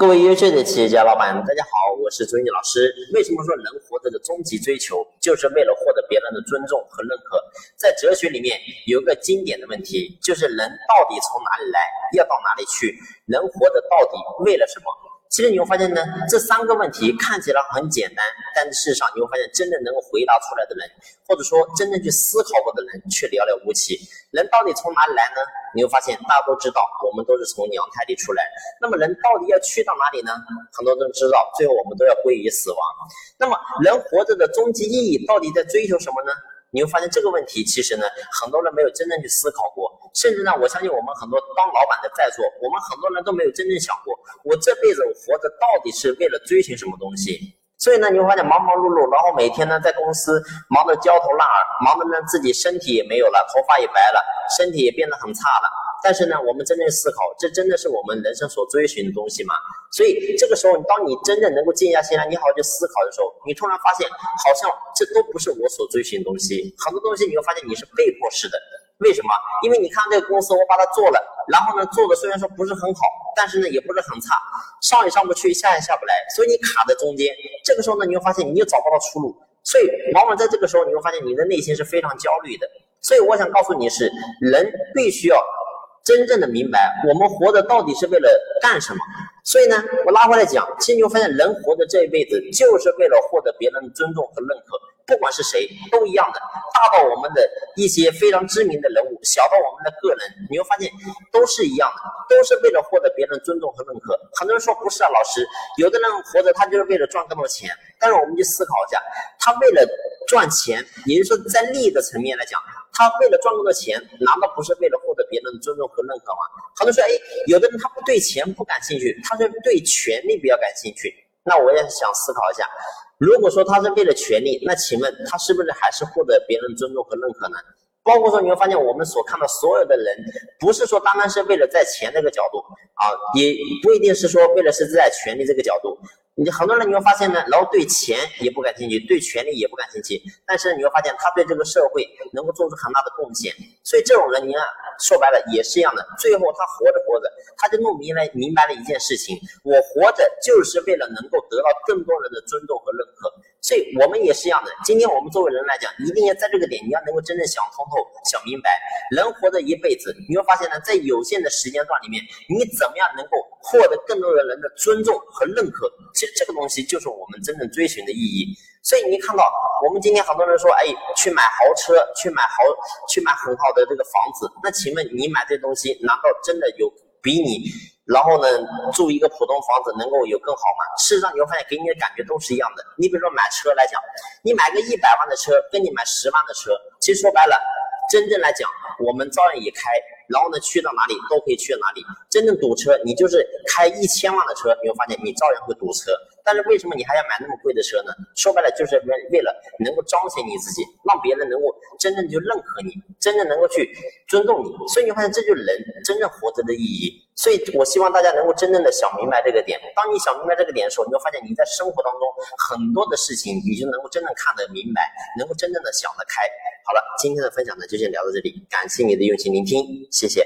各位优秀的企业家老板，大家好，我是朱毅老师。为什么说人活着的终极追求就是为了获得别人的尊重和认可？在哲学里面有一个经典的问题，就是人到底从哪里来，要到哪里去？人活着到底为了什么？其实你会发现呢，这三个问题看起来很简单，但是事实上你会发现，真正能够回答出来的人，或者说真正去思考过的人，却寥寥无几。人到底从哪里来呢？你会发现，大家都知道，我们都是从娘胎里出来。那么人到底要去到哪里呢？很多人都知道，最后我们都要归于死亡。那么人活着的终极意义到底在追求什么呢？你会发现这个问题，其实呢，很多人没有真正去思考过，甚至呢，我相信我们很多当老板的在座，我们很多人都没有真正想过，我这辈子我活着到底是为了追寻什么东西？所以呢，你会发现忙忙碌碌，然后每天呢在公司忙得焦头烂额，忙得呢自己身体也没有了，头发也白了，身体也变得很差了。但是呢，我们真正思考，这真的是我们人生所追寻的东西吗？所以这个时候，当你真正能够静下心来，你好好去思考的时候，你突然发现，好像这都不是我所追寻的东西。很多东西你会发现你是被迫式的。为什么？因为你看这个公司，我把它做了，然后呢，做的虽然说不是很好，但是呢，也不是很差，上也上不去，下也下不来，所以你卡在中间。这个时候呢，你会发现你又找不到出路，所以往往在这个时候，你会发现你的内心是非常焦虑的。所以我想告诉你是，人必须要。真正的明白，我们活着到底是为了干什么？所以呢，我拉回来讲，其实你会发现，人活着这一辈子就是为了获得别人的尊重和认可，不管是谁都一样的。大到我们的一些非常知名的人物，小到我们的个人，你会发现都是一样的，都是为了获得别人尊重和认可。很多人说不是啊，老师，有的人活着他就是为了赚更多钱，但是我们去思考一下，他为了赚钱，也就是说在利益的层面来讲。他为了赚更多钱，难道不是为了获得别人的尊重和认可吗？很多人说，哎，有的人他不对钱不感兴趣，他是对权力比较感兴趣。那我也想思考一下，如果说他是为了权力，那请问他是不是还是获得别人尊重和认可呢？包括说你会发现，我们所看到所有的人，不是说单单是为了在钱这个角度啊，也不一定是说为了是在权力这个角度。你很多人你会发现呢，然后对钱也不感兴趣，对权力也不感兴趣，但是你会发现他对这个社会能够做出很大的贡献，所以这种人你看说白了也是一样的，最后他活着活着，他就弄明白明白了一件事情，我活着就是为了能够得到更多人的尊重和认可。所以我们也是一样的。今天我们作为人来讲，一定要在这个点，你要能够真正想通透、想明白。人活着一辈子，你会发现呢，在有限的时间段里面，你怎么样能够获得更多的人的尊重和认可？其实这个东西就是我们真正追寻的意义。所以你看到，我们今天很多人说，哎，去买豪车，去买豪，去买很好的这个房子。那请问你买这东西，难道真的有比你？然后呢，住一个普通房子能够有更好吗？事实上，你会发现给你的感觉都是一样的。你比如说买车来讲，你买个一百万的车，跟你买十万的车，其实说白了，真正来讲，我们照样也开。然后呢，去到哪里都可以去到哪里。真正堵车，你就是开一千万的车，你会发现你照样会堵车。但是为什么你还要买那么贵的车呢？说白了，就是为为了能够彰显你自己，让别人能够真正就认可你，真正能够去尊重你。所以你发现这就是人真正活着的意义。所以我希望大家能够真正的想明白这个点。当你想明白这个点的时候，你会发现你在生活当中很多的事情，你就能够真正看得明白，能够真正的想得开。好了，今天的分享呢就先聊到这里，感谢你的用心聆听，谢谢。